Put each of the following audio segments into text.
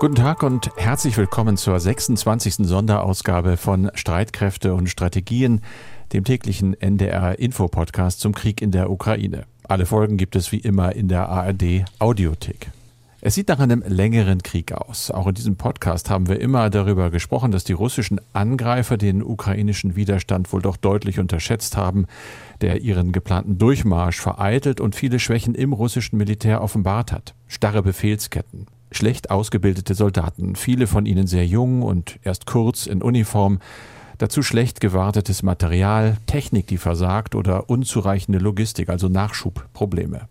Guten Tag und herzlich willkommen zur 26. Sonderausgabe von Streitkräfte und Strategien, dem täglichen NDR Info-Podcast zum Krieg in der Ukraine. Alle Folgen gibt es wie immer in der ARD Audiothek. Es sieht nach einem längeren Krieg aus. Auch in diesem Podcast haben wir immer darüber gesprochen, dass die russischen Angreifer den ukrainischen Widerstand wohl doch deutlich unterschätzt haben, der ihren geplanten Durchmarsch vereitelt und viele Schwächen im russischen Militär offenbart hat. Starre Befehlsketten, schlecht ausgebildete Soldaten, viele von ihnen sehr jung und erst kurz in Uniform, dazu schlecht gewartetes Material, Technik, die versagt oder unzureichende Logistik, also Nachschubprobleme.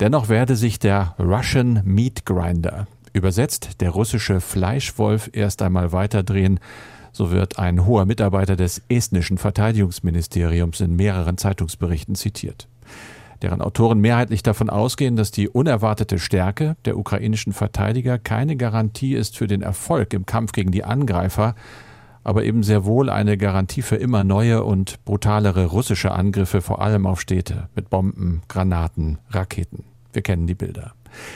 Dennoch werde sich der Russian Meat Grinder, übersetzt der russische Fleischwolf, erst einmal weiterdrehen, so wird ein hoher Mitarbeiter des estnischen Verteidigungsministeriums in mehreren Zeitungsberichten zitiert deren Autoren mehrheitlich davon ausgehen, dass die unerwartete Stärke der ukrainischen Verteidiger keine Garantie ist für den Erfolg im Kampf gegen die Angreifer, aber eben sehr wohl eine Garantie für immer neue und brutalere russische Angriffe, vor allem auf Städte, mit Bomben, Granaten, Raketen. Wir kennen die Bilder.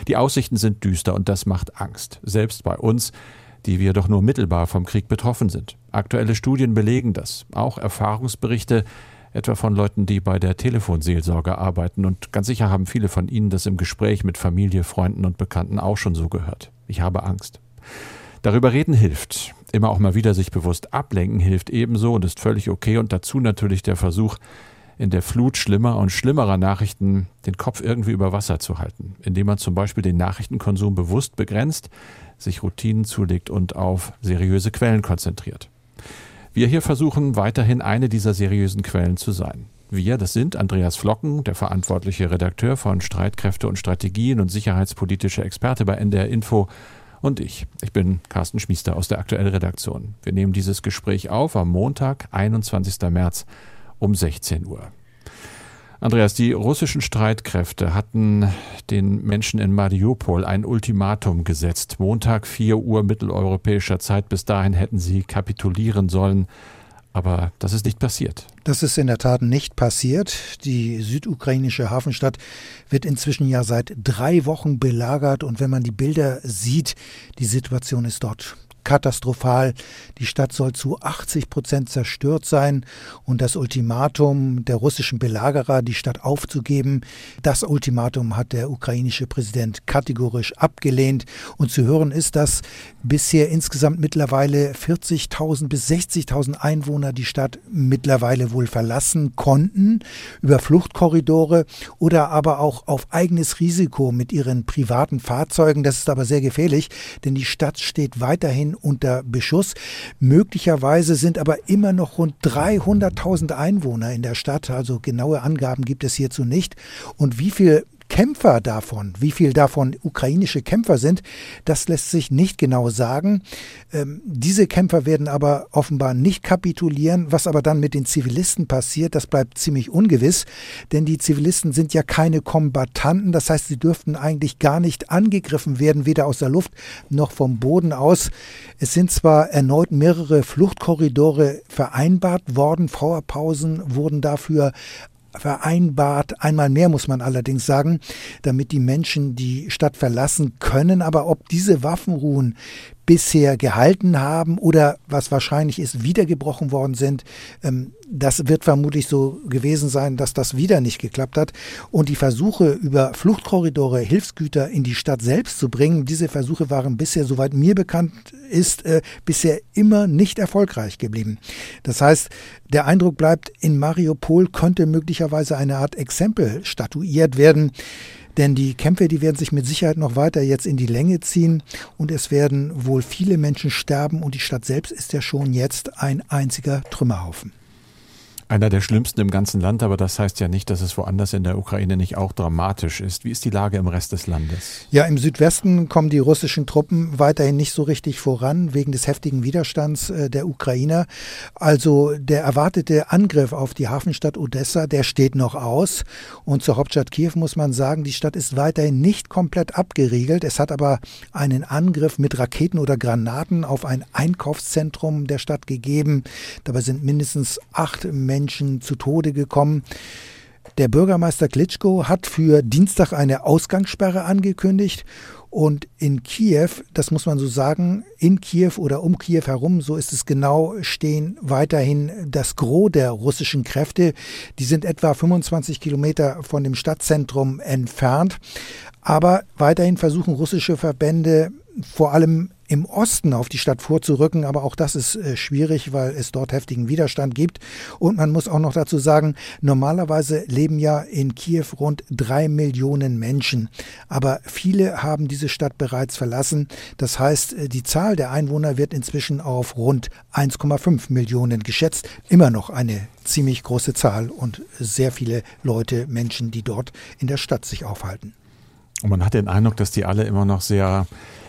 Die Aussichten sind düster und das macht Angst, selbst bei uns, die wir doch nur mittelbar vom Krieg betroffen sind. Aktuelle Studien belegen das, auch Erfahrungsberichte, etwa von Leuten, die bei der Telefonseelsorge arbeiten. Und ganz sicher haben viele von Ihnen das im Gespräch mit Familie, Freunden und Bekannten auch schon so gehört. Ich habe Angst. Darüber reden hilft. Immer auch mal wieder sich bewusst ablenken hilft ebenso und ist völlig okay. Und dazu natürlich der Versuch, in der Flut schlimmer und schlimmerer Nachrichten den Kopf irgendwie über Wasser zu halten, indem man zum Beispiel den Nachrichtenkonsum bewusst begrenzt, sich Routinen zulegt und auf seriöse Quellen konzentriert. Wir hier versuchen weiterhin eine dieser seriösen Quellen zu sein. Wir, das sind Andreas Flocken, der verantwortliche Redakteur von Streitkräfte und Strategien und sicherheitspolitische Experte bei NDR Info und ich. Ich bin Carsten Schmiester aus der aktuellen Redaktion. Wir nehmen dieses Gespräch auf am Montag, 21. März um 16 Uhr. Andreas, die russischen Streitkräfte hatten den Menschen in Mariupol ein Ultimatum gesetzt. Montag 4 Uhr mitteleuropäischer Zeit. Bis dahin hätten sie kapitulieren sollen. Aber das ist nicht passiert. Das ist in der Tat nicht passiert. Die südukrainische Hafenstadt wird inzwischen ja seit drei Wochen belagert. Und wenn man die Bilder sieht, die Situation ist dort katastrophal. Die Stadt soll zu 80 Prozent zerstört sein und das Ultimatum der russischen Belagerer, die Stadt aufzugeben, das Ultimatum hat der ukrainische Präsident kategorisch abgelehnt. Und zu hören ist, dass bisher insgesamt mittlerweile 40.000 bis 60.000 Einwohner die Stadt mittlerweile wohl verlassen konnten über Fluchtkorridore oder aber auch auf eigenes Risiko mit ihren privaten Fahrzeugen. Das ist aber sehr gefährlich, denn die Stadt steht weiterhin unter Beschuss. Möglicherweise sind aber immer noch rund 300.000 Einwohner in der Stadt. Also genaue Angaben gibt es hierzu nicht. Und wie viel Kämpfer davon, wie viel davon ukrainische Kämpfer sind, das lässt sich nicht genau sagen. Ähm, diese Kämpfer werden aber offenbar nicht kapitulieren. Was aber dann mit den Zivilisten passiert, das bleibt ziemlich ungewiss, denn die Zivilisten sind ja keine Kombattanten. Das heißt, sie dürften eigentlich gar nicht angegriffen werden, weder aus der Luft noch vom Boden aus. Es sind zwar erneut mehrere Fluchtkorridore vereinbart worden, Feuerpausen wurden dafür vereinbart. Einmal mehr muss man allerdings sagen, damit die Menschen die Stadt verlassen können. Aber ob diese Waffenruhen bisher gehalten haben oder was wahrscheinlich ist, wiedergebrochen worden sind. Ähm, das wird vermutlich so gewesen sein, dass das wieder nicht geklappt hat. Und die Versuche, über Fluchtkorridore Hilfsgüter in die Stadt selbst zu bringen, diese Versuche waren bisher, soweit mir bekannt ist, äh, bisher immer nicht erfolgreich geblieben. Das heißt, der Eindruck bleibt, in Mariupol könnte möglicherweise eine Art Exempel statuiert werden. Denn die Kämpfe, die werden sich mit Sicherheit noch weiter jetzt in die Länge ziehen. Und es werden wohl viele Menschen sterben. Und die Stadt selbst ist ja schon jetzt ein einziger Trümmerhaufen einer der schlimmsten im ganzen Land, aber das heißt ja nicht, dass es woanders in der Ukraine nicht auch dramatisch ist. Wie ist die Lage im Rest des Landes? Ja, im Südwesten kommen die russischen Truppen weiterhin nicht so richtig voran, wegen des heftigen Widerstands äh, der Ukrainer. Also der erwartete Angriff auf die Hafenstadt Odessa, der steht noch aus. Und zur Hauptstadt Kiew muss man sagen, die Stadt ist weiterhin nicht komplett abgeriegelt. Es hat aber einen Angriff mit Raketen oder Granaten auf ein Einkaufszentrum der Stadt gegeben. Dabei sind mindestens acht Menschen Menschen zu Tode gekommen. Der Bürgermeister Klitschko hat für Dienstag eine Ausgangssperre angekündigt Und in Kiew, das muss man so sagen, in Kiew oder um Kiew herum, so ist es genau, stehen weiterhin das Gros der russischen Kräfte. Die sind etwa 25 Kilometer von dem Stadtzentrum entfernt. Aber weiterhin versuchen russische Verbände vor allem im Osten auf die Stadt vorzurücken, aber auch das ist äh, schwierig, weil es dort heftigen Widerstand gibt. Und man muss auch noch dazu sagen, normalerweise leben ja in Kiew rund drei Millionen Menschen, aber viele haben diese Stadt bereits verlassen. Das heißt, äh, die Zahl der Einwohner wird inzwischen auf rund 1,5 Millionen geschätzt. Immer noch eine ziemlich große Zahl und sehr viele Leute, Menschen, die dort in der Stadt sich aufhalten. Und man hat den Eindruck, dass die alle immer noch sehr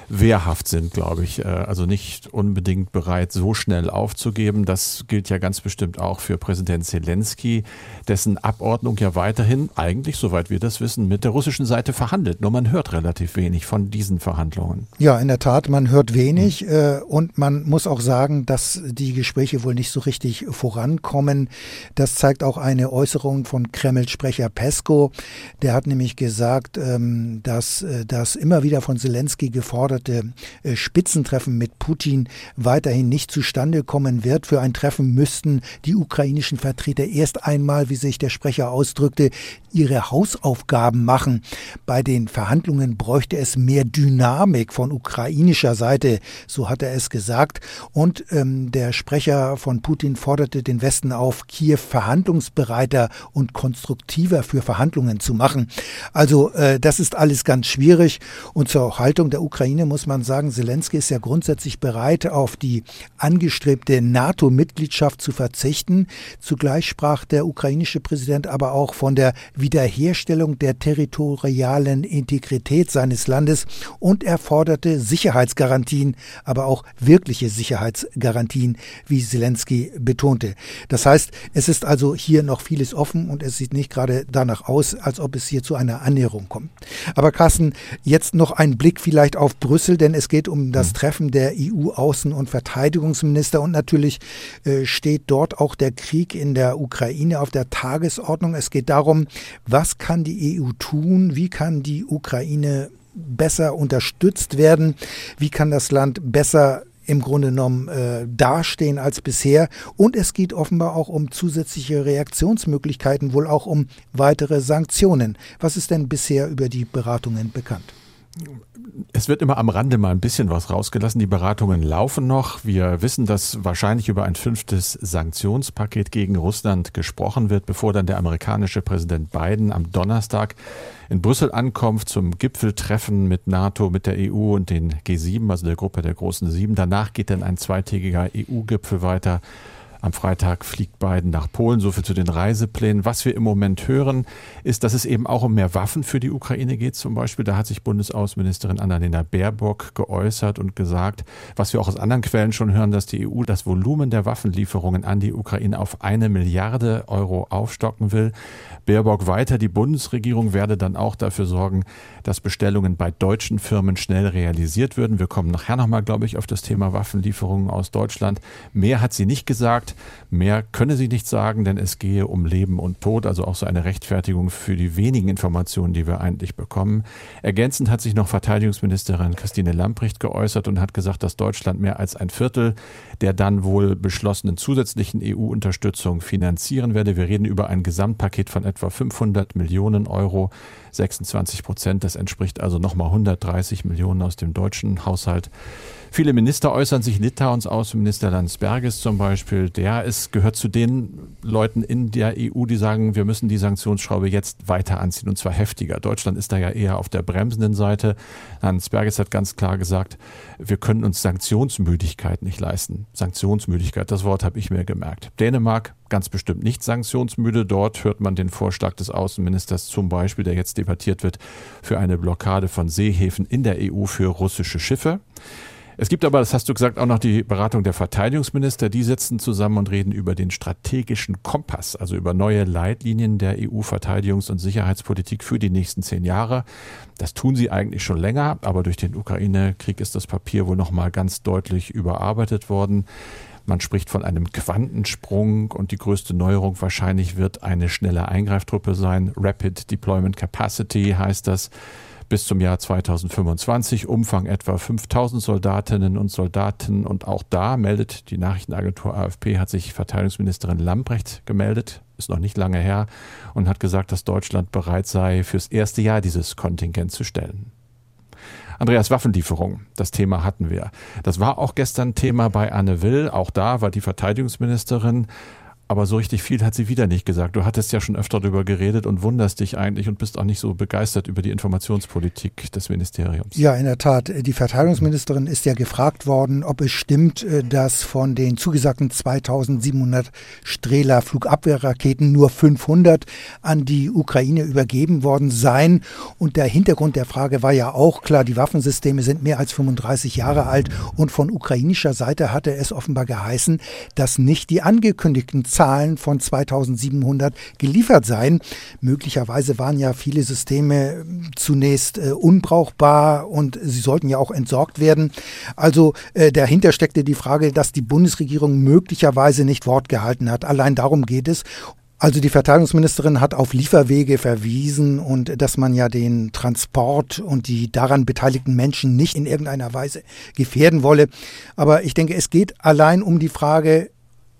wehrhaft sind, glaube ich. Äh, also nicht unbedingt bereit, so schnell aufzugeben. Das gilt ja ganz bestimmt auch für Präsident Zelensky, dessen Abordnung ja weiterhin eigentlich, soweit wir das wissen, mit der russischen Seite verhandelt. Nur man hört relativ wenig von diesen Verhandlungen. Ja, in der Tat, man hört wenig hm. und man muss auch sagen, dass die Gespräche wohl nicht so richtig vorankommen. Das zeigt auch eine Äußerung von Kreml-Sprecher Pesko. Der hat nämlich gesagt, ähm, dass äh, das immer wieder von Zelensky gefordert geforderte äh, Spitzentreffen mit Putin weiterhin nicht zustande kommen wird. Für ein Treffen müssten die ukrainischen Vertreter erst einmal, wie sich der Sprecher ausdrückte, ihre Hausaufgaben machen. Bei den Verhandlungen bräuchte es mehr Dynamik von ukrainischer Seite, so hat er es gesagt. Und ähm, der Sprecher von Putin forderte den Westen auf, Kiew verhandlungsbereiter und konstruktiver für Verhandlungen zu machen. Also äh, das ist alles ganz schwierig. Und zur Haltung der Ukraine muss man sagen, Zelensky ist ja grundsätzlich bereit, auf die angestrebte NATO-Mitgliedschaft zu verzichten. Zugleich sprach der ukrainische Präsident aber auch von der Wiederherstellung der territorialen Integrität seines Landes und er forderte Sicherheitsgarantien, aber auch wirkliche Sicherheitsgarantien, wie Zelensky betonte. Das heißt, es ist also hier noch vieles offen und es sieht nicht gerade danach aus, als ob es hier zu einer Annäherung kommt. Aber Carsten, jetzt noch ein Blick vielleicht auf Brüssel. Denn es geht um das mhm. Treffen der EU-Außen- und Verteidigungsminister und natürlich äh, steht dort auch der Krieg in der Ukraine auf der Tagesordnung. Es geht darum, was kann die EU tun, wie kann die Ukraine besser unterstützt werden, wie kann das Land besser im Grunde genommen äh, dastehen als bisher. Und es geht offenbar auch um zusätzliche Reaktionsmöglichkeiten, wohl auch um weitere Sanktionen. Was ist denn bisher über die Beratungen bekannt? Es wird immer am Rande mal ein bisschen was rausgelassen. Die Beratungen laufen noch. Wir wissen, dass wahrscheinlich über ein fünftes Sanktionspaket gegen Russland gesprochen wird, bevor dann der amerikanische Präsident Biden am Donnerstag in Brüssel ankommt zum Gipfeltreffen mit NATO, mit der EU und den G7, also der Gruppe der großen Sieben. Danach geht dann ein zweitägiger EU-Gipfel weiter am Freitag fliegt Biden nach Polen. So viel zu den Reiseplänen. Was wir im Moment hören, ist, dass es eben auch um mehr Waffen für die Ukraine geht. Zum Beispiel, da hat sich Bundesaußenministerin Annalena Baerbock geäußert und gesagt, was wir auch aus anderen Quellen schon hören, dass die EU das Volumen der Waffenlieferungen an die Ukraine auf eine Milliarde Euro aufstocken will. Baerbock weiter, die Bundesregierung werde dann auch dafür sorgen, dass Bestellungen bei deutschen Firmen schnell realisiert würden. Wir kommen nachher nochmal, glaube ich, auf das Thema Waffenlieferungen aus Deutschland. Mehr hat sie nicht gesagt. Mehr könne sie nicht sagen, denn es gehe um Leben und Tod, also auch so eine Rechtfertigung für die wenigen Informationen, die wir eigentlich bekommen. Ergänzend hat sich noch Verteidigungsministerin Christine Lamprecht geäußert und hat gesagt, dass Deutschland mehr als ein Viertel der dann wohl beschlossenen zusätzlichen EU-Unterstützung finanzieren werde. Wir reden über ein Gesamtpaket von etwa 500 Millionen Euro, 26 Prozent. Das entspricht also nochmal 130 Millionen aus dem deutschen Haushalt. Viele Minister äußern sich, Litauens Außenminister Landsbergis zum Beispiel, der ist, gehört zu den Leuten in der EU, die sagen, wir müssen die Sanktionsschraube jetzt weiter anziehen und zwar heftiger. Deutschland ist da ja eher auf der bremsenden Seite. Landsbergis hat ganz klar gesagt, wir können uns Sanktionsmüdigkeit nicht leisten. Sanktionsmüdigkeit, das Wort habe ich mir gemerkt. Dänemark ganz bestimmt nicht sanktionsmüde. Dort hört man den Vorschlag des Außenministers zum Beispiel, der jetzt debattiert wird, für eine Blockade von Seehäfen in der EU für russische Schiffe. Es gibt aber, das hast du gesagt, auch noch die Beratung der Verteidigungsminister. Die sitzen zusammen und reden über den strategischen Kompass, also über neue Leitlinien der EU-Verteidigungs- und Sicherheitspolitik für die nächsten zehn Jahre. Das tun sie eigentlich schon länger, aber durch den Ukraine-Krieg ist das Papier wohl nochmal ganz deutlich überarbeitet worden. Man spricht von einem Quantensprung und die größte Neuerung wahrscheinlich wird eine schnelle Eingreiftruppe sein. Rapid Deployment Capacity heißt das bis zum Jahr 2025, Umfang etwa 5000 Soldatinnen und Soldaten. Und auch da meldet die Nachrichtenagentur AFP, hat sich Verteidigungsministerin Lambrecht gemeldet, ist noch nicht lange her, und hat gesagt, dass Deutschland bereit sei, fürs erste Jahr dieses Kontingent zu stellen. Andreas Waffenlieferung, das Thema hatten wir. Das war auch gestern Thema bei Anne Will. Auch da war die Verteidigungsministerin aber so richtig viel hat sie wieder nicht gesagt. Du hattest ja schon öfter darüber geredet und wunderst dich eigentlich und bist auch nicht so begeistert über die Informationspolitik des Ministeriums. Ja, in der Tat. Die Verteidigungsministerin ist ja gefragt worden, ob es stimmt, äh, dass von den zugesagten 2700 Strehler Flugabwehrraketen nur 500 an die Ukraine übergeben worden seien. Und der Hintergrund der Frage war ja auch klar, die Waffensysteme sind mehr als 35 Jahre alt und von ukrainischer Seite hatte es offenbar geheißen, dass nicht die angekündigten Zahlen Zahlen von 2700 geliefert sein. Möglicherweise waren ja viele Systeme ähm, zunächst äh, unbrauchbar und sie sollten ja auch entsorgt werden. Also äh, dahinter steckte die Frage, dass die Bundesregierung möglicherweise nicht Wort gehalten hat. Allein darum geht es. Also die Verteidigungsministerin hat auf Lieferwege verwiesen und dass man ja den Transport und die daran beteiligten Menschen nicht in irgendeiner Weise gefährden wolle. Aber ich denke, es geht allein um die Frage,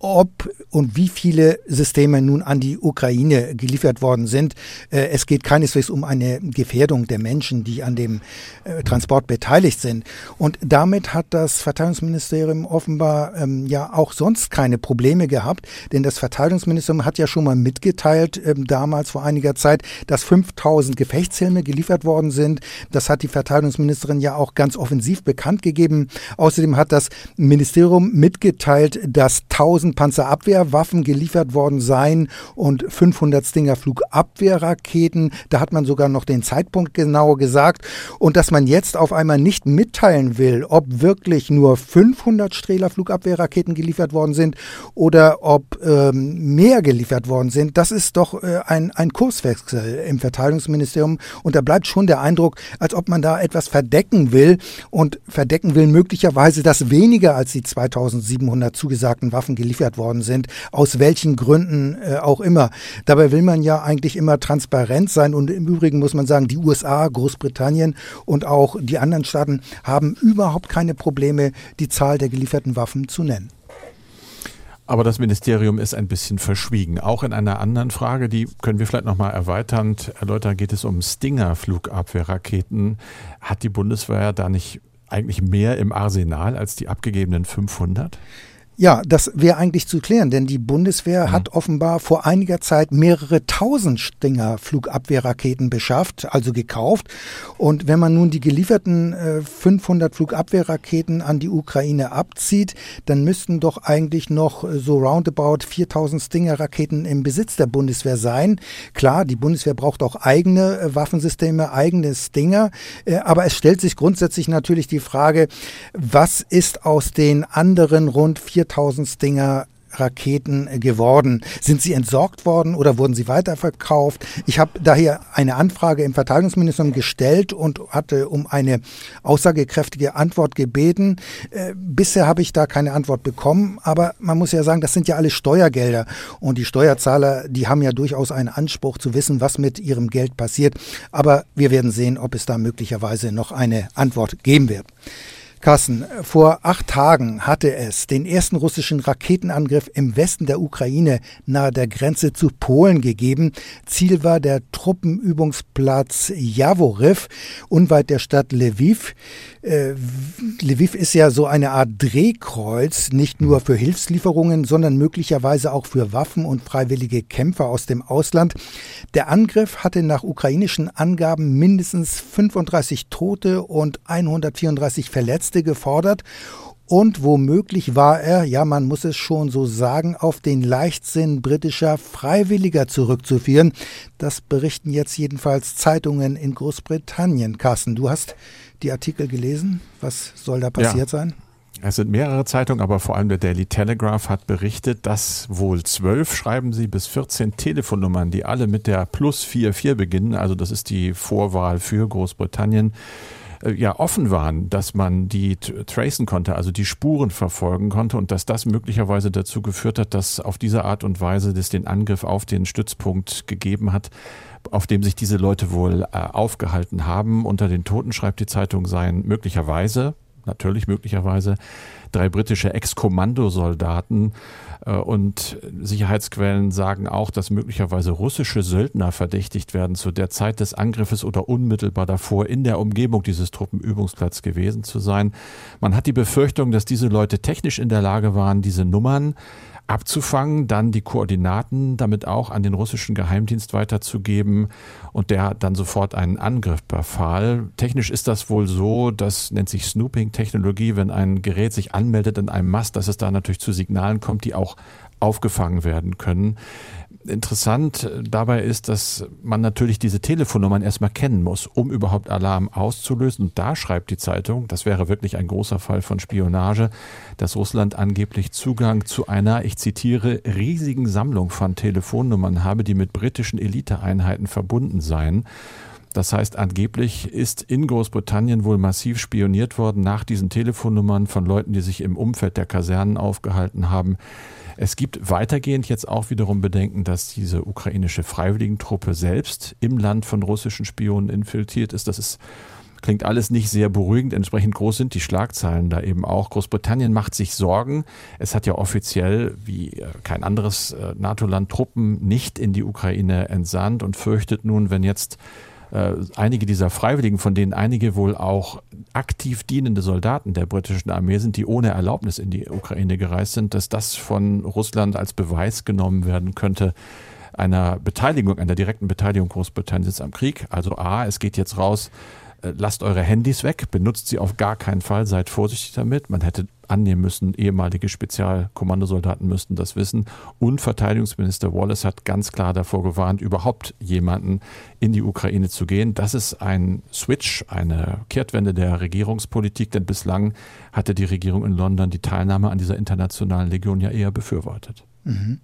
ob und wie viele Systeme nun an die Ukraine geliefert worden sind. Äh, es geht keineswegs um eine Gefährdung der Menschen, die an dem äh, Transport beteiligt sind. Und damit hat das Verteidigungsministerium offenbar ähm, ja auch sonst keine Probleme gehabt, denn das Verteidigungsministerium hat ja schon mal mitgeteilt, ähm, damals vor einiger Zeit, dass 5000 Gefechtshelme geliefert worden sind. Das hat die Verteidigungsministerin ja auch ganz offensiv bekannt gegeben. Außerdem hat das Ministerium mitgeteilt, dass 1000 Panzerabwehrwaffen geliefert worden seien und 500 Stinger Flugabwehrraketen. Da hat man sogar noch den Zeitpunkt genau gesagt. Und dass man jetzt auf einmal nicht mitteilen will, ob wirklich nur 500 Strehler Flugabwehrraketen geliefert worden sind oder ob ähm, mehr geliefert worden sind, das ist doch äh, ein, ein Kurswechsel im Verteidigungsministerium. Und da bleibt schon der Eindruck, als ob man da etwas verdecken will und verdecken will möglicherweise, dass weniger als die 2700 zugesagten Waffen geliefert geliefert worden sind, aus welchen Gründen äh, auch immer. Dabei will man ja eigentlich immer transparent sein und im Übrigen muss man sagen, die USA, Großbritannien und auch die anderen Staaten haben überhaupt keine Probleme, die Zahl der gelieferten Waffen zu nennen. Aber das Ministerium ist ein bisschen verschwiegen. Auch in einer anderen Frage, die können wir vielleicht nochmal erweiternd erläutern, geht es um Stinger-Flugabwehrraketen. Hat die Bundeswehr da nicht eigentlich mehr im Arsenal als die abgegebenen 500? Ja, das wäre eigentlich zu klären, denn die Bundeswehr mhm. hat offenbar vor einiger Zeit mehrere tausend Stinger Flugabwehrraketen beschafft, also gekauft. Und wenn man nun die gelieferten äh, 500 Flugabwehrraketen an die Ukraine abzieht, dann müssten doch eigentlich noch äh, so roundabout 4000 Stinger-Raketen im Besitz der Bundeswehr sein. Klar, die Bundeswehr braucht auch eigene äh, Waffensysteme, eigene Stinger. Äh, aber es stellt sich grundsätzlich natürlich die Frage, was ist aus den anderen rund 4000 4000 Stinger Raketen geworden? Sind sie entsorgt worden oder wurden sie weiterverkauft? Ich habe daher eine Anfrage im Verteidigungsministerium gestellt und hatte um eine aussagekräftige Antwort gebeten. Äh, bisher habe ich da keine Antwort bekommen, aber man muss ja sagen, das sind ja alle Steuergelder und die Steuerzahler, die haben ja durchaus einen Anspruch zu wissen, was mit ihrem Geld passiert. Aber wir werden sehen, ob es da möglicherweise noch eine Antwort geben wird. Carsten, vor acht Tagen hatte es den ersten russischen Raketenangriff im Westen der Ukraine nahe der Grenze zu Polen gegeben. Ziel war der Truppenübungsplatz Jaworiv, unweit der Stadt Lviv. Äh, Lviv ist ja so eine Art Drehkreuz, nicht nur für Hilfslieferungen, sondern möglicherweise auch für Waffen und freiwillige Kämpfer aus dem Ausland. Der Angriff hatte nach ukrainischen Angaben mindestens 35 Tote und 134 Verletzte gefordert. Und womöglich war er, ja man muss es schon so sagen, auf den Leichtsinn britischer Freiwilliger zurückzuführen. Das berichten jetzt jedenfalls Zeitungen in Großbritannien. Carsten, du hast die Artikel gelesen? Was soll da passiert ja. sein? Es sind mehrere Zeitungen, aber vor allem der Daily Telegraph hat berichtet, dass wohl zwölf, schreiben sie, bis 14 Telefonnummern, die alle mit der Plus 44 beginnen, also das ist die Vorwahl für Großbritannien, äh, ja offen waren, dass man die tracen konnte, also die Spuren verfolgen konnte und dass das möglicherweise dazu geführt hat, dass auf diese Art und Weise das den Angriff auf den Stützpunkt gegeben hat, auf dem sich diese Leute wohl äh, aufgehalten haben. Unter den Toten schreibt die Zeitung seien möglicherweise, natürlich möglicherweise, drei britische Ex-Kommandosoldaten äh, und Sicherheitsquellen sagen auch, dass möglicherweise russische Söldner verdächtigt werden, zu der Zeit des Angriffes oder unmittelbar davor in der Umgebung dieses Truppenübungsplatzes gewesen zu sein. Man hat die Befürchtung, dass diese Leute technisch in der Lage waren, diese Nummern abzufangen, dann die Koordinaten damit auch an den russischen Geheimdienst weiterzugeben und der dann sofort einen Angriff befahl. Technisch ist das wohl so, das nennt sich Snooping-Technologie, wenn ein Gerät sich anmeldet in einem Mast, dass es da natürlich zu Signalen kommt, die auch aufgefangen werden können. Interessant dabei ist, dass man natürlich diese Telefonnummern erstmal kennen muss, um überhaupt Alarm auszulösen. Und da schreibt die Zeitung, das wäre wirklich ein großer Fall von Spionage, dass Russland angeblich Zugang zu einer, ich zitiere, riesigen Sammlung von Telefonnummern habe, die mit britischen Eliteeinheiten verbunden seien. Das heißt, angeblich ist in Großbritannien wohl massiv spioniert worden nach diesen Telefonnummern von Leuten, die sich im Umfeld der Kasernen aufgehalten haben. Es gibt weitergehend jetzt auch wiederum Bedenken, dass diese ukrainische Freiwilligentruppe selbst im Land von russischen Spionen infiltriert ist. Das ist klingt alles nicht sehr beruhigend. Entsprechend groß sind die Schlagzeilen da eben auch. Großbritannien macht sich Sorgen. Es hat ja offiziell, wie äh, kein anderes äh, NATO-Land, Truppen nicht in die Ukraine entsandt und fürchtet nun, wenn jetzt äh, einige dieser Freiwilligen, von denen einige wohl auch aktiv dienende Soldaten der britischen Armee sind, die ohne Erlaubnis in die Ukraine gereist sind, dass das von Russland als Beweis genommen werden könnte, einer Beteiligung, einer direkten Beteiligung Großbritanniens am Krieg. Also A, es geht jetzt raus, äh, lasst eure Handys weg, benutzt sie auf gar keinen Fall, seid vorsichtig damit. Man hätte annehmen müssen, ehemalige Spezialkommandosoldaten müssten das wissen. Und Verteidigungsminister Wallace hat ganz klar davor gewarnt, überhaupt jemanden in die Ukraine zu gehen. Das ist ein Switch, eine Kehrtwende der Regierungspolitik, denn bislang hatte die Regierung in London die Teilnahme an dieser internationalen Legion ja eher befürwortet. Mhm.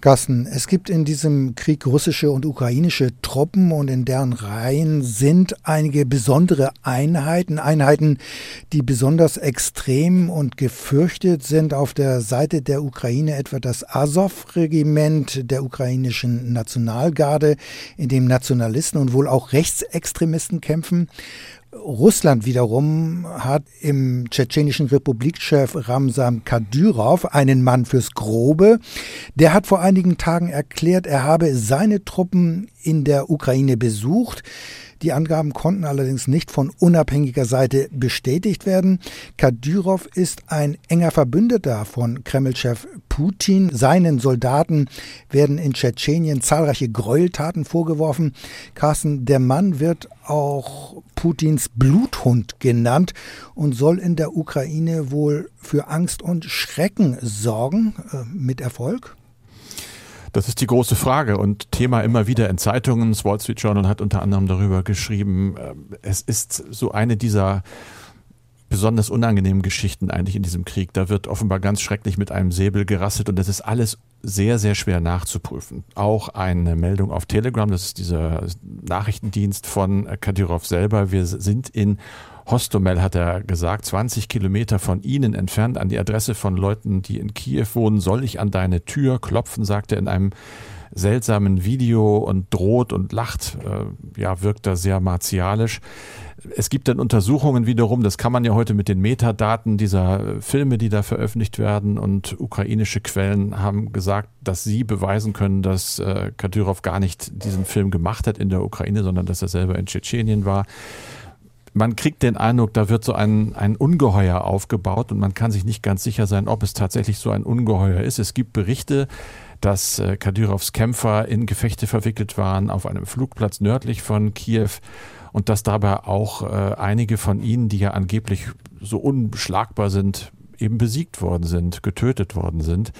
Carsten, es gibt in diesem Krieg russische und ukrainische Truppen und in deren Reihen sind einige besondere Einheiten, Einheiten, die besonders extrem und gefürchtet sind. Auf der Seite der Ukraine etwa das Azov-Regiment der ukrainischen Nationalgarde, in dem Nationalisten und wohl auch Rechtsextremisten kämpfen. Russland wiederum hat im tschetschenischen Republikchef Ramsam Kadyrov einen Mann fürs Grobe. Der hat vor einigen Tagen erklärt, er habe seine Truppen in der Ukraine besucht. Die Angaben konnten allerdings nicht von unabhängiger Seite bestätigt werden. Kadyrov ist ein enger Verbündeter von Kremlchef Putin. Seinen Soldaten werden in Tschetschenien zahlreiche Gräueltaten vorgeworfen. Carsten, der Mann wird auch Putins Bluthund genannt und soll in der Ukraine wohl für Angst und Schrecken sorgen. Äh, mit Erfolg? Das ist die große Frage und Thema immer wieder in Zeitungen. Das Wall Street Journal hat unter anderem darüber geschrieben. Äh, es ist so eine dieser besonders unangenehmen Geschichten eigentlich in diesem Krieg. Da wird offenbar ganz schrecklich mit einem Säbel gerasselt und das ist alles sehr, sehr schwer nachzuprüfen. Auch eine Meldung auf Telegram, das ist dieser Nachrichtendienst von Kadyrov selber. Wir sind in Hostomel, hat er gesagt, 20 Kilometer von Ihnen entfernt, an die Adresse von Leuten, die in Kiew wohnen, soll ich an deine Tür klopfen, sagt er in einem seltsamen Video und droht und lacht. Äh, ja, wirkt da sehr martialisch. Es gibt dann Untersuchungen wiederum, das kann man ja heute mit den Metadaten dieser Filme, die da veröffentlicht werden und ukrainische Quellen haben gesagt, dass sie beweisen können, dass äh, Kadyrov gar nicht diesen Film gemacht hat in der Ukraine, sondern dass er selber in Tschetschenien war man kriegt den Eindruck, da wird so ein, ein Ungeheuer aufgebaut und man kann sich nicht ganz sicher sein, ob es tatsächlich so ein Ungeheuer ist. Es gibt Berichte, dass äh, Kadyrovs Kämpfer in Gefechte verwickelt waren auf einem Flugplatz nördlich von Kiew und dass dabei auch äh, einige von ihnen, die ja angeblich so unschlagbar sind, eben besiegt worden sind, getötet worden sind.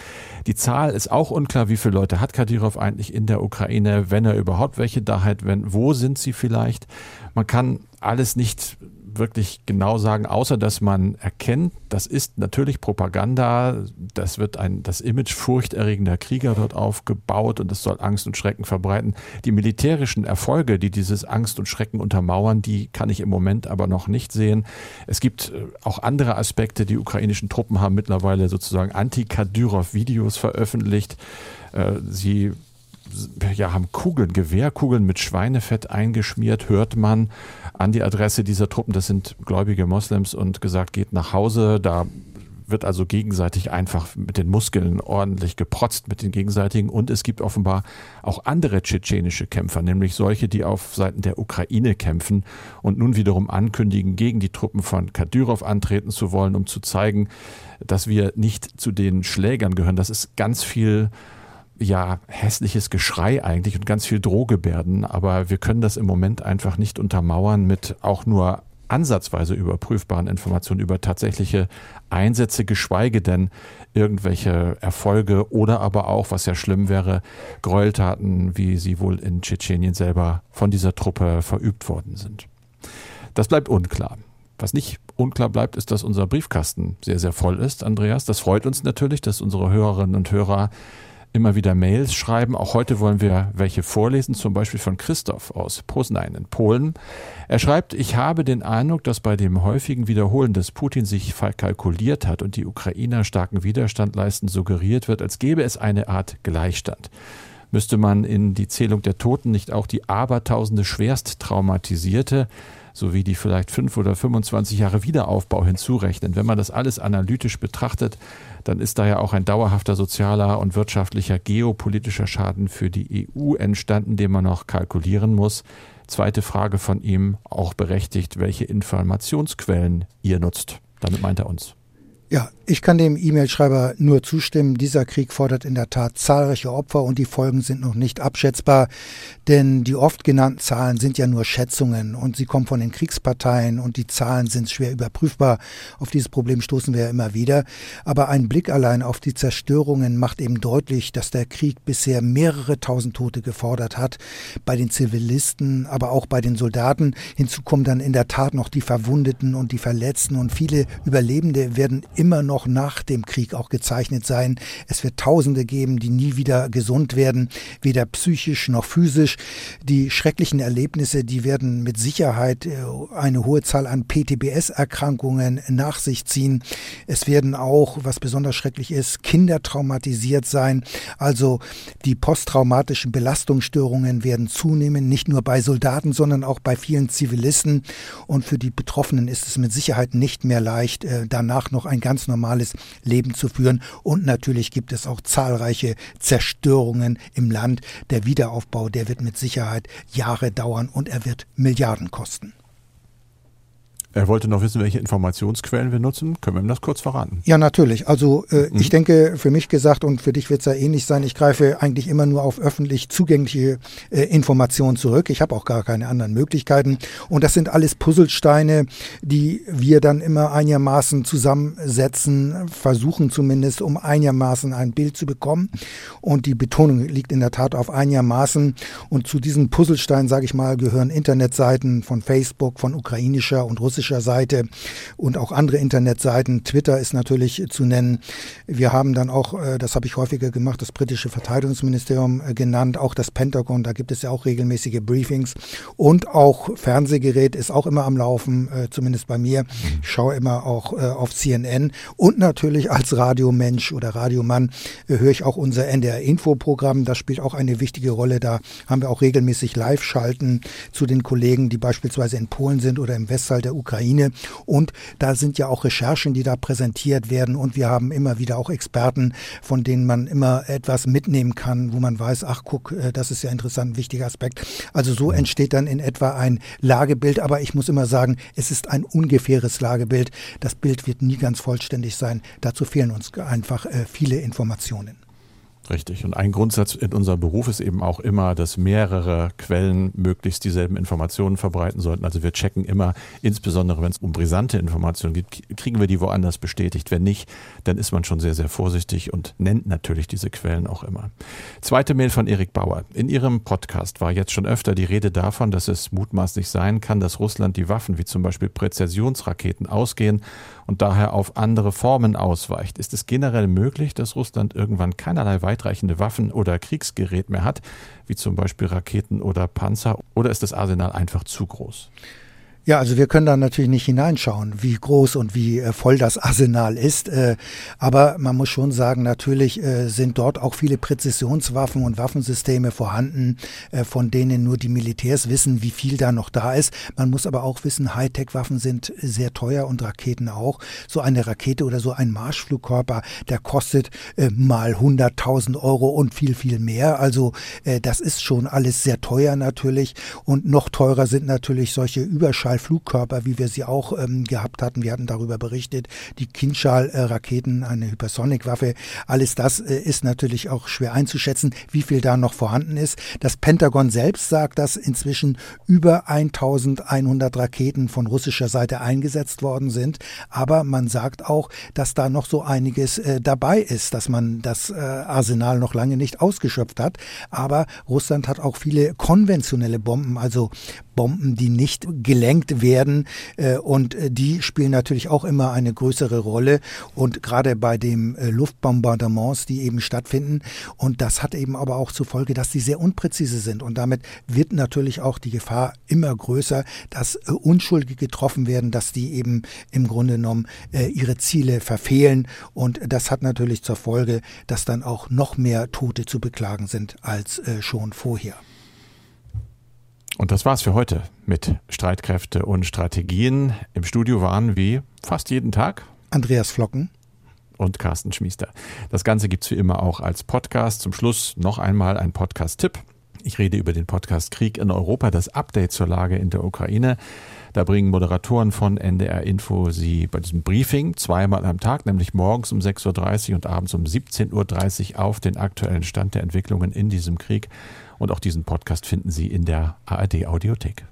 Die Zahl ist auch unklar, wie viele Leute hat Kadyrov eigentlich in der Ukraine, wenn er überhaupt welche da hat, wenn, wo sind sie vielleicht? Man kann alles nicht wirklich genau sagen, außer dass man erkennt, das ist natürlich Propaganda, das wird ein, das Image furchterregender Krieger dort aufgebaut und das soll Angst und Schrecken verbreiten. Die militärischen Erfolge, die dieses Angst und Schrecken untermauern, die kann ich im Moment aber noch nicht sehen. Es gibt äh, auch andere Aspekte. Die ukrainischen Truppen haben mittlerweile sozusagen Anti-Kadyrov-Videos veröffentlicht. Äh, sie ja, haben Kugeln, Gewehrkugeln mit Schweinefett eingeschmiert, hört man an die Adresse dieser Truppen. Das sind gläubige Moslems und gesagt, geht nach Hause. Da wird also gegenseitig einfach mit den Muskeln ordentlich geprotzt mit den gegenseitigen. Und es gibt offenbar auch andere tschetschenische Kämpfer, nämlich solche, die auf Seiten der Ukraine kämpfen und nun wiederum ankündigen, gegen die Truppen von Kadyrov antreten zu wollen, um zu zeigen, dass wir nicht zu den Schlägern gehören. Das ist ganz viel ja hässliches Geschrei eigentlich und ganz viel Drohgebärden, aber wir können das im Moment einfach nicht untermauern mit auch nur ansatzweise überprüfbaren Informationen über tatsächliche Einsätze, geschweige denn irgendwelche Erfolge oder aber auch, was ja schlimm wäre, Gräueltaten, wie sie wohl in Tschetschenien selber von dieser Truppe verübt worden sind. Das bleibt unklar. Was nicht unklar bleibt, ist, dass unser Briefkasten sehr, sehr voll ist, Andreas. Das freut uns natürlich, dass unsere Hörerinnen und Hörer immer wieder Mails schreiben. Auch heute wollen wir welche vorlesen, zum Beispiel von Christoph aus Poznań in Polen. Er schreibt, ich habe den Eindruck, dass bei dem häufigen Wiederholen des Putin sich verkalkuliert hat und die Ukrainer starken Widerstand leisten, suggeriert wird, als gäbe es eine Art Gleichstand. Müsste man in die Zählung der Toten nicht auch die Abertausende schwerst traumatisierte sowie die vielleicht fünf oder 25 Jahre Wiederaufbau hinzurechnen. Wenn man das alles analytisch betrachtet, dann ist da ja auch ein dauerhafter sozialer und wirtschaftlicher geopolitischer Schaden für die EU entstanden, den man noch kalkulieren muss. Zweite Frage von ihm, auch berechtigt, welche Informationsquellen ihr nutzt. Damit meint er uns. Ja, ich kann dem E-Mail-Schreiber nur zustimmen. Dieser Krieg fordert in der Tat zahlreiche Opfer und die Folgen sind noch nicht abschätzbar, denn die oft genannten Zahlen sind ja nur Schätzungen und sie kommen von den Kriegsparteien und die Zahlen sind schwer überprüfbar. Auf dieses Problem stoßen wir ja immer wieder. Aber ein Blick allein auf die Zerstörungen macht eben deutlich, dass der Krieg bisher mehrere tausend Tote gefordert hat, bei den Zivilisten, aber auch bei den Soldaten. Hinzu kommen dann in der Tat noch die Verwundeten und die Verletzten und viele Überlebende werden immer noch nach dem Krieg auch gezeichnet sein. Es wird Tausende geben, die nie wieder gesund werden, weder psychisch noch physisch. Die schrecklichen Erlebnisse, die werden mit Sicherheit äh, eine hohe Zahl an PTBS-Erkrankungen nach sich ziehen. Es werden auch, was besonders schrecklich ist, Kinder traumatisiert sein. Also die posttraumatischen Belastungsstörungen werden zunehmen, nicht nur bei Soldaten, sondern auch bei vielen Zivilisten. Und für die Betroffenen ist es mit Sicherheit nicht mehr leicht, äh, danach noch ein ganz normales Leben zu führen. Und natürlich gibt es auch zahlreiche Zerstörungen im Land. Der Wiederaufbau, der wird mit Sicherheit Jahre dauern und er wird Milliarden kosten. Er wollte noch wissen, welche Informationsquellen wir nutzen. Können wir ihm das kurz verraten? Ja, natürlich. Also äh, mhm. ich denke, für mich gesagt und für dich wird es ja ähnlich sein, ich greife eigentlich immer nur auf öffentlich zugängliche äh, Informationen zurück. Ich habe auch gar keine anderen Möglichkeiten. Und das sind alles Puzzlesteine, die wir dann immer einigermaßen zusammensetzen, versuchen zumindest, um einigermaßen ein Bild zu bekommen. Und die Betonung liegt in der Tat auf einigermaßen. Und zu diesen Puzzlesteinen, sage ich mal, gehören Internetseiten von Facebook, von ukrainischer und russischer russischer Seite und auch andere Internetseiten. Twitter ist natürlich zu nennen. Wir haben dann auch, äh, das habe ich häufiger gemacht, das britische Verteidigungsministerium äh, genannt, auch das Pentagon, da gibt es ja auch regelmäßige Briefings und auch Fernsehgerät ist auch immer am Laufen, äh, zumindest bei mir. Ich schaue immer auch auf CNN und natürlich als Radiomensch oder Radiomann höre ich auch unser NDR-Info-Programm. Das spielt auch eine wichtige Rolle. Da haben wir auch regelmäßig Live-Schalten zu den Kollegen, die beispielsweise in Polen sind oder im Westteil der Ukraine Ukraine. Und da sind ja auch Recherchen, die da präsentiert werden. Und wir haben immer wieder auch Experten, von denen man immer etwas mitnehmen kann, wo man weiß, ach guck, äh, das ist ja interessant, ein wichtiger Aspekt. Also so entsteht dann in etwa ein Lagebild. Aber ich muss immer sagen, es ist ein ungefähres Lagebild. Das Bild wird nie ganz vollständig sein. Dazu fehlen uns einfach äh, viele Informationen. Richtig. Und ein Grundsatz in unserem Beruf ist eben auch immer, dass mehrere Quellen möglichst dieselben Informationen verbreiten sollten. Also wir checken immer, insbesondere wenn es um brisante Informationen geht, kriegen wir die woanders bestätigt. Wenn nicht, dann ist man schon sehr, sehr vorsichtig und nennt natürlich diese Quellen auch immer. Zweite Mail von Erik Bauer. In Ihrem Podcast war jetzt schon öfter die Rede davon, dass es mutmaßlich sein kann, dass Russland die Waffen wie zum Beispiel Präzisionsraketen ausgehen und daher auf andere Formen ausweicht. Ist es generell möglich, dass Russland irgendwann keinerlei weitreichende Waffen oder Kriegsgerät mehr hat, wie zum Beispiel Raketen oder Panzer, oder ist das Arsenal einfach zu groß? Ja, also wir können da natürlich nicht hineinschauen, wie groß und wie äh, voll das Arsenal ist. Äh, aber man muss schon sagen, natürlich äh, sind dort auch viele Präzisionswaffen und Waffensysteme vorhanden, von denen nur die Militärs wissen, wie viel da noch da ist. Man muss aber auch wissen, Hightech-Waffen sind sehr teuer und Raketen auch. So eine Rakete oder so ein Marschflugkörper, der kostet mal 100.000 Euro und viel, viel mehr. Also das ist schon alles sehr teuer natürlich. Und noch teurer sind natürlich solche Überschall Kinschall-Flugkörper, wie wir sie auch ähm, gehabt hatten. Wir hatten darüber berichtet, die Kinschall-Raketen, eine Hypersonic-Waffe. Alles das äh, ist natürlich auch schwer einzuschätzen, wie viel da noch vorhanden ist. Das Pentagon selbst sagt, dass inzwischen über 1100 Raketen von russischer Seite eingesetzt worden sind. Aber man sagt auch, dass da noch so einiges äh, dabei ist, dass man das äh, Arsenal noch lange nicht ausgeschöpft hat. Aber Russland hat auch viele konventionelle Bomben, also Bomben, die nicht gelenkt werden. Äh, und äh, die spielen natürlich auch immer eine größere Rolle. Und gerade bei den äh, Luftbombardements, die eben stattfinden. Und das hat eben aber auch zur Folge, dass sie sehr unpräzise sind. Und damit wird natürlich auch die Gefahr immer größer, dass Unschuldige getroffen werden, dass die eben im Grunde genommen ihre Ziele verfehlen. Und das hat natürlich zur Folge, dass dann auch noch mehr Tote zu beklagen sind als schon vorher. Und das war's für heute mit Streitkräfte und Strategien. Im Studio waren wie fast jeden Tag Andreas Flocken und Carsten Schmiester. Das Ganze gibt's wie immer auch als Podcast. Zum Schluss noch einmal ein Podcast-Tipp. Ich rede über den Podcast Krieg in Europa, das Update zur Lage in der Ukraine. Da bringen Moderatoren von NDR Info Sie bei diesem Briefing zweimal am Tag, nämlich morgens um 6.30 Uhr und abends um 17.30 Uhr auf den aktuellen Stand der Entwicklungen in diesem Krieg und auch diesen Podcast finden Sie in der ARD Audiothek.